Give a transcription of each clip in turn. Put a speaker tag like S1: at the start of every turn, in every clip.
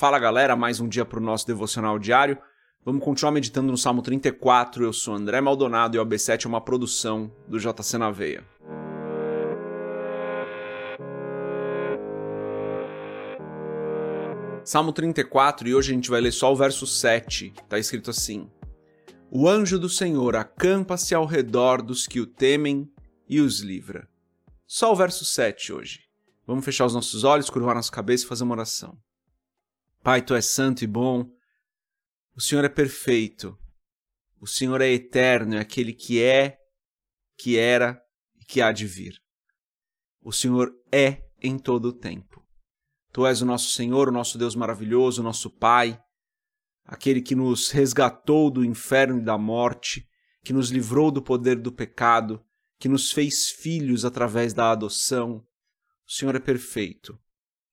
S1: Fala galera, mais um dia para o nosso devocional diário. Vamos continuar meditando no Salmo 34. Eu sou André Maldonado e o AB7 é uma produção do JC na Veia. Salmo 34 e hoje a gente vai ler só o verso 7. Está escrito assim: O anjo do Senhor acampa-se ao redor dos que o temem e os livra. Só o verso 7 hoje. Vamos fechar os nossos olhos, curvar nossa cabeça e fazer uma oração. Pai, tu és santo e bom. O Senhor é perfeito. O Senhor é eterno, é aquele que é, que era e que há de vir. O Senhor é em todo o tempo. Tu és o nosso Senhor, o nosso Deus maravilhoso, o nosso Pai, aquele que nos resgatou do inferno e da morte, que nos livrou do poder do pecado, que nos fez filhos através da adoção, o Senhor é perfeito.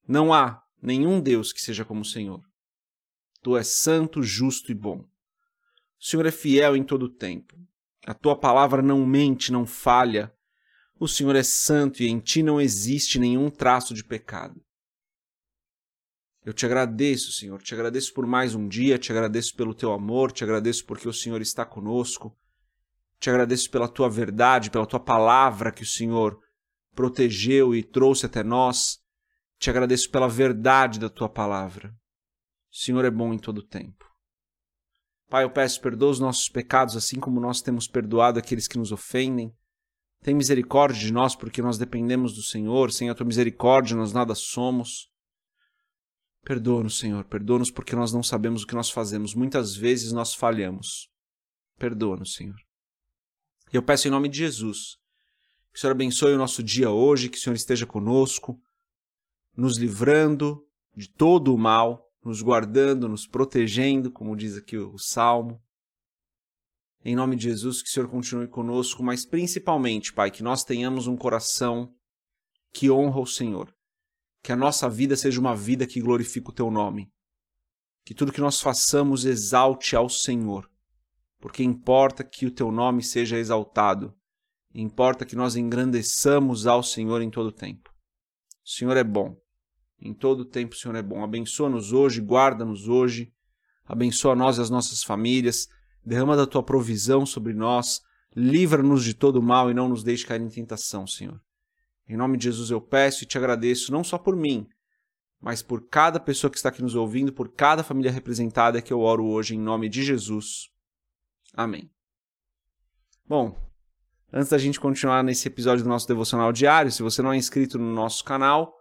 S1: Não há nenhum Deus que seja como o Senhor. Tu és santo, justo e bom. O Senhor é fiel em todo o tempo. A tua palavra não mente, não falha. O Senhor é santo e em ti não existe nenhum traço de pecado. Eu te agradeço, Senhor, te agradeço por mais um dia, te agradeço pelo teu amor, te agradeço porque o Senhor está conosco, te agradeço pela tua verdade, pela tua palavra que o Senhor protegeu e trouxe até nós. Te agradeço pela verdade da tua palavra. O Senhor é bom em todo tempo. Pai, eu peço perdoa os nossos pecados, assim como nós temos perdoado aqueles que nos ofendem. Tem misericórdia de nós, porque nós dependemos do Senhor. Sem a tua misericórdia, nós nada somos. Perdoa-nos, Senhor. Perdoa-nos porque nós não sabemos o que nós fazemos. Muitas vezes nós falhamos. Perdoa-nos, Senhor. E eu peço em nome de Jesus que o Senhor abençoe o nosso dia hoje, que o Senhor esteja conosco, nos livrando de todo o mal, nos guardando, nos protegendo, como diz aqui o Salmo. Em nome de Jesus, que o Senhor continue conosco, mas principalmente, Pai, que nós tenhamos um coração que honra o Senhor. Que a nossa vida seja uma vida que glorifica o Teu nome. Que tudo que nós façamos exalte ao Senhor, porque importa que o Teu nome seja exaltado Importa que nós engrandeçamos ao Senhor em todo o tempo. O Senhor é bom. Em todo tempo o Senhor é bom. Abençoa-nos hoje, guarda-nos hoje. Abençoa nós e as nossas famílias. Derrama da tua provisão sobre nós. Livra-nos de todo mal e não nos deixe cair em tentação, Senhor. Em nome de Jesus eu peço e te agradeço, não só por mim, mas por cada pessoa que está aqui nos ouvindo, por cada família representada que eu oro hoje em nome de Jesus. Amém. Bom, Antes da gente continuar nesse episódio do nosso devocional diário, se você não é inscrito no nosso canal,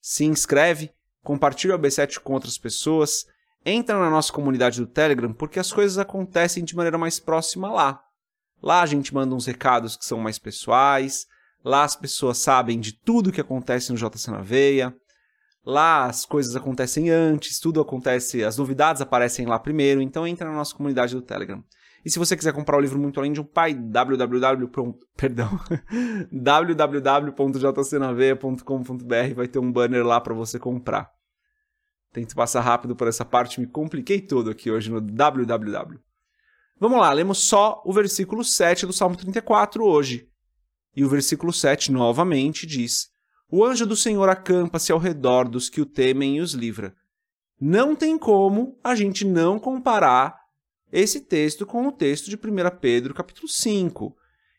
S1: se inscreve, compartilha o AB7 com outras pessoas, entra na nossa comunidade do Telegram, porque as coisas acontecem de maneira mais próxima lá. Lá a gente manda uns recados que são mais pessoais, lá as pessoas sabem de tudo que acontece no JC na Veia, lá as coisas acontecem antes, tudo acontece, as novidades aparecem lá primeiro, então entra na nossa comunidade do Telegram. E se você quiser comprar o livro Muito Além de um Pai, www. Perdão, www.jcnaveia.com.br vai ter um banner lá para você comprar. Tento passar rápido por essa parte, me compliquei todo aqui hoje no www. Vamos lá, lemos só o versículo 7 do Salmo 34 hoje. E o versículo 7 novamente diz: O anjo do Senhor acampa-se ao redor dos que o temem e os livra. Não tem como a gente não comparar esse texto com o texto de 1 Pedro, capítulo 5,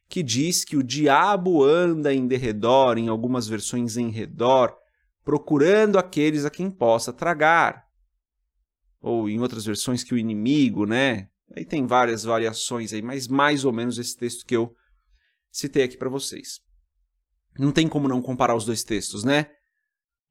S1: que diz que o diabo anda em derredor, em algumas versões em redor, procurando aqueles a quem possa tragar. Ou em outras versões que o inimigo, né? Aí tem várias variações aí, mas mais ou menos esse texto que eu citei aqui para vocês. Não tem como não comparar os dois textos, né?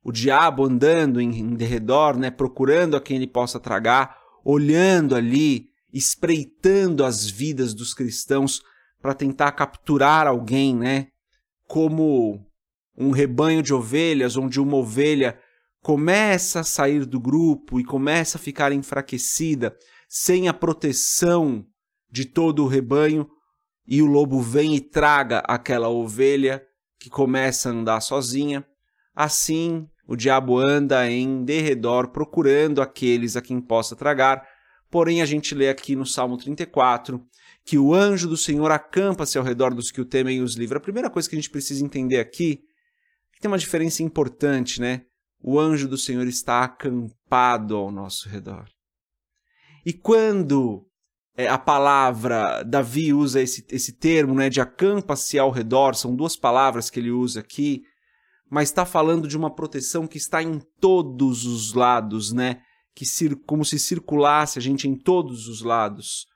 S1: O diabo andando em derredor, né, procurando a quem ele possa tragar, olhando ali espreitando as vidas dos cristãos para tentar capturar alguém, né? Como um rebanho de ovelhas, onde uma ovelha começa a sair do grupo e começa a ficar enfraquecida, sem a proteção de todo o rebanho, e o lobo vem e traga aquela ovelha que começa a andar sozinha. Assim, o diabo anda em derredor procurando aqueles a quem possa tragar, Porém, a gente lê aqui no Salmo 34 que o anjo do Senhor acampa-se ao redor dos que o temem e os livra. A primeira coisa que a gente precisa entender aqui é que tem uma diferença importante, né? o anjo do Senhor está acampado ao nosso redor. E quando é, a palavra, Davi usa esse, esse termo né, de acampa-se ao redor, são duas palavras que ele usa aqui, mas está falando de uma proteção que está em todos os lados, né? Que como se circulasse a gente em todos os lados.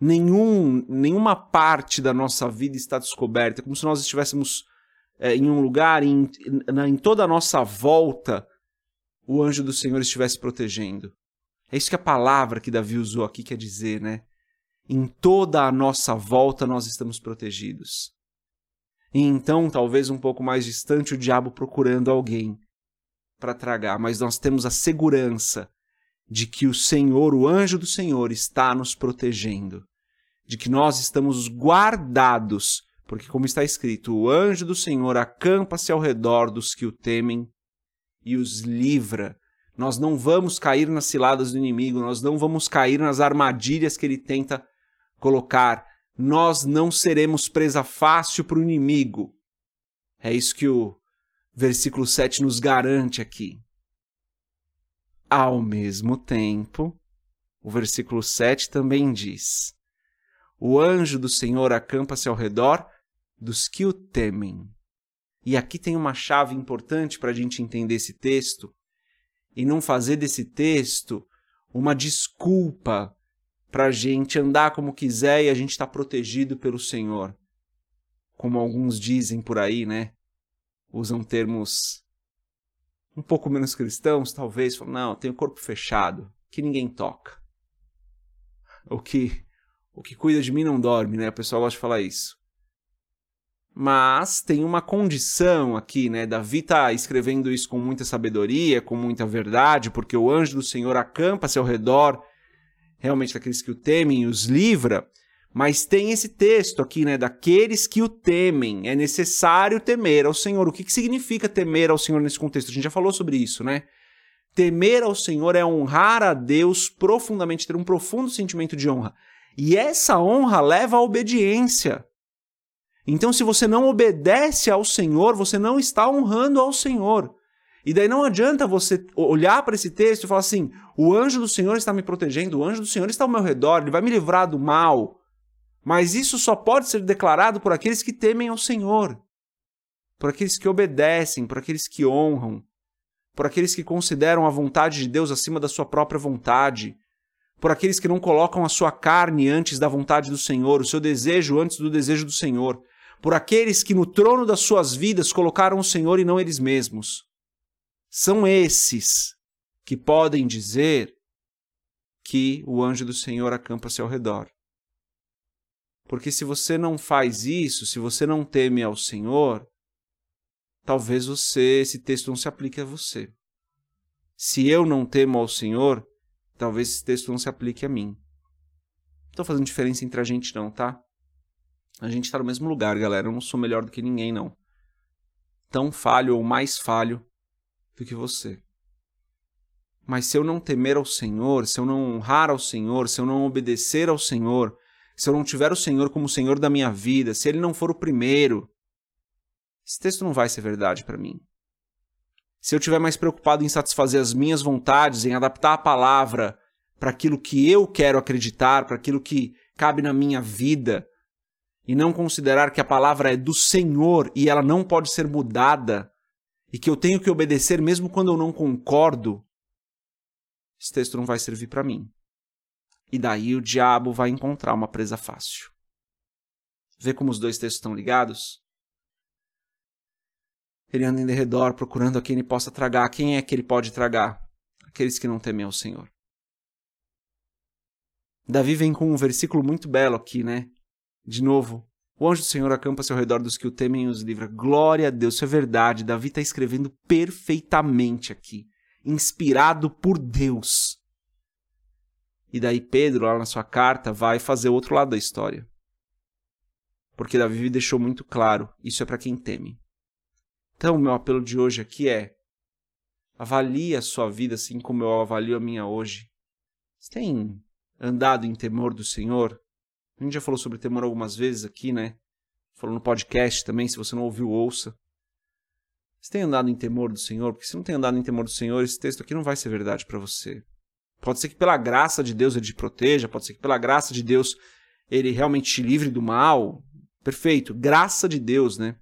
S1: Nenhum, nenhuma parte da nossa vida está descoberta, como se nós estivéssemos é, em um lugar, em, em toda a nossa volta, o anjo do Senhor estivesse protegendo. É isso que a palavra que Davi usou aqui quer dizer, né? Em toda a nossa volta nós estamos protegidos. E então, talvez um pouco mais distante, o diabo procurando alguém para tragar, mas nós temos a segurança de que o Senhor, o anjo do Senhor, está nos protegendo, de que nós estamos guardados, porque, como está escrito, o anjo do Senhor acampa-se ao redor dos que o temem e os livra. Nós não vamos cair nas ciladas do inimigo, nós não vamos cair nas armadilhas que ele tenta colocar nós não seremos presa fácil para o inimigo. É isso que o versículo 7 nos garante aqui. Ao mesmo tempo, o versículo 7 também diz: O anjo do Senhor acampa-se ao redor dos que o temem. E aqui tem uma chave importante para a gente entender esse texto e não fazer desse texto uma desculpa para a gente andar como quiser e a gente está protegido pelo Senhor. Como alguns dizem por aí, né? Usam termos um pouco menos cristãos, talvez. Falam, não, tem o corpo fechado, que ninguém toca. O que, o que cuida de mim não dorme, né? O pessoal gosta de falar isso. Mas tem uma condição aqui, né? Davi está escrevendo isso com muita sabedoria, com muita verdade, porque o anjo do Senhor acampa-se ao redor realmente daqueles que o temem e os livra, mas tem esse texto aqui, né, daqueles que o temem. É necessário temer ao Senhor. O que, que significa temer ao Senhor nesse contexto? A gente já falou sobre isso, né? Temer ao Senhor é honrar a Deus profundamente, ter um profundo sentimento de honra. E essa honra leva à obediência. Então, se você não obedece ao Senhor, você não está honrando ao Senhor. E daí não adianta você olhar para esse texto e falar assim: o anjo do Senhor está me protegendo, o anjo do Senhor está ao meu redor, ele vai me livrar do mal. Mas isso só pode ser declarado por aqueles que temem ao Senhor, por aqueles que obedecem, por aqueles que honram, por aqueles que consideram a vontade de Deus acima da sua própria vontade, por aqueles que não colocam a sua carne antes da vontade do Senhor, o seu desejo antes do desejo do Senhor, por aqueles que no trono das suas vidas colocaram o Senhor e não eles mesmos são esses que podem dizer que o anjo do Senhor acampa-se ao redor. Porque se você não faz isso, se você não teme ao Senhor, talvez você esse texto não se aplique a você. Se eu não temo ao Senhor, talvez esse texto não se aplique a mim. Não estou fazendo diferença entre a gente não, tá? A gente está no mesmo lugar, galera. Eu não sou melhor do que ninguém, não. Tão falho ou mais falho do que você. Mas se eu não temer ao Senhor, se eu não honrar ao Senhor, se eu não obedecer ao Senhor, se eu não tiver o Senhor como o Senhor da minha vida, se Ele não for o primeiro, esse texto não vai ser verdade para mim. Se eu estiver mais preocupado em satisfazer as minhas vontades, em adaptar a palavra para aquilo que eu quero acreditar, para aquilo que cabe na minha vida, e não considerar que a palavra é do Senhor e ela não pode ser mudada, e que eu tenho que obedecer mesmo quando eu não concordo, esse texto não vai servir para mim. E daí o diabo vai encontrar uma presa fácil. Vê como os dois textos estão ligados? Ele anda em redor procurando a quem ele possa tragar. Quem é que ele pode tragar? Aqueles que não temem ao Senhor. Davi vem com um versículo muito belo aqui, né? De novo, o anjo do Senhor acampa-se ao redor dos que o temem e os livra. Glória a Deus, isso é verdade. Davi está escrevendo perfeitamente aqui, inspirado por Deus. E daí Pedro, lá na sua carta, vai fazer o outro lado da história. Porque Davi deixou muito claro, isso é para quem teme. Então, meu apelo de hoje aqui é: avalie a sua vida assim como eu avalio a minha hoje. Você tem andado em temor do Senhor? A gente já falou sobre temor algumas vezes aqui, né? Falou no podcast também, se você não ouviu, ouça. Você tem andado em temor do Senhor? Porque se não tem andado em temor do Senhor, esse texto aqui não vai ser verdade para você. Pode ser que pela graça de Deus ele te proteja, pode ser que pela graça de Deus ele realmente te livre do mal. Perfeito, graça de Deus, né?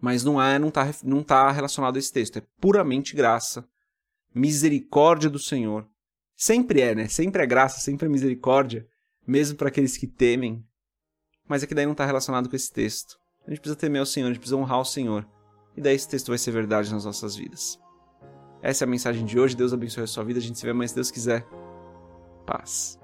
S1: Mas não é, não tá, não tá relacionado a esse texto, é puramente graça. Misericórdia do Senhor. Sempre é, né? Sempre é graça, sempre é misericórdia, mesmo para aqueles que temem. Mas é que daí não está relacionado com esse texto. A gente precisa temer o Senhor, a gente precisa honrar o Senhor. E daí esse texto vai ser verdade nas nossas vidas. Essa é a mensagem de hoje. Deus abençoe a sua vida. A gente se vê mais se Deus quiser. Paz.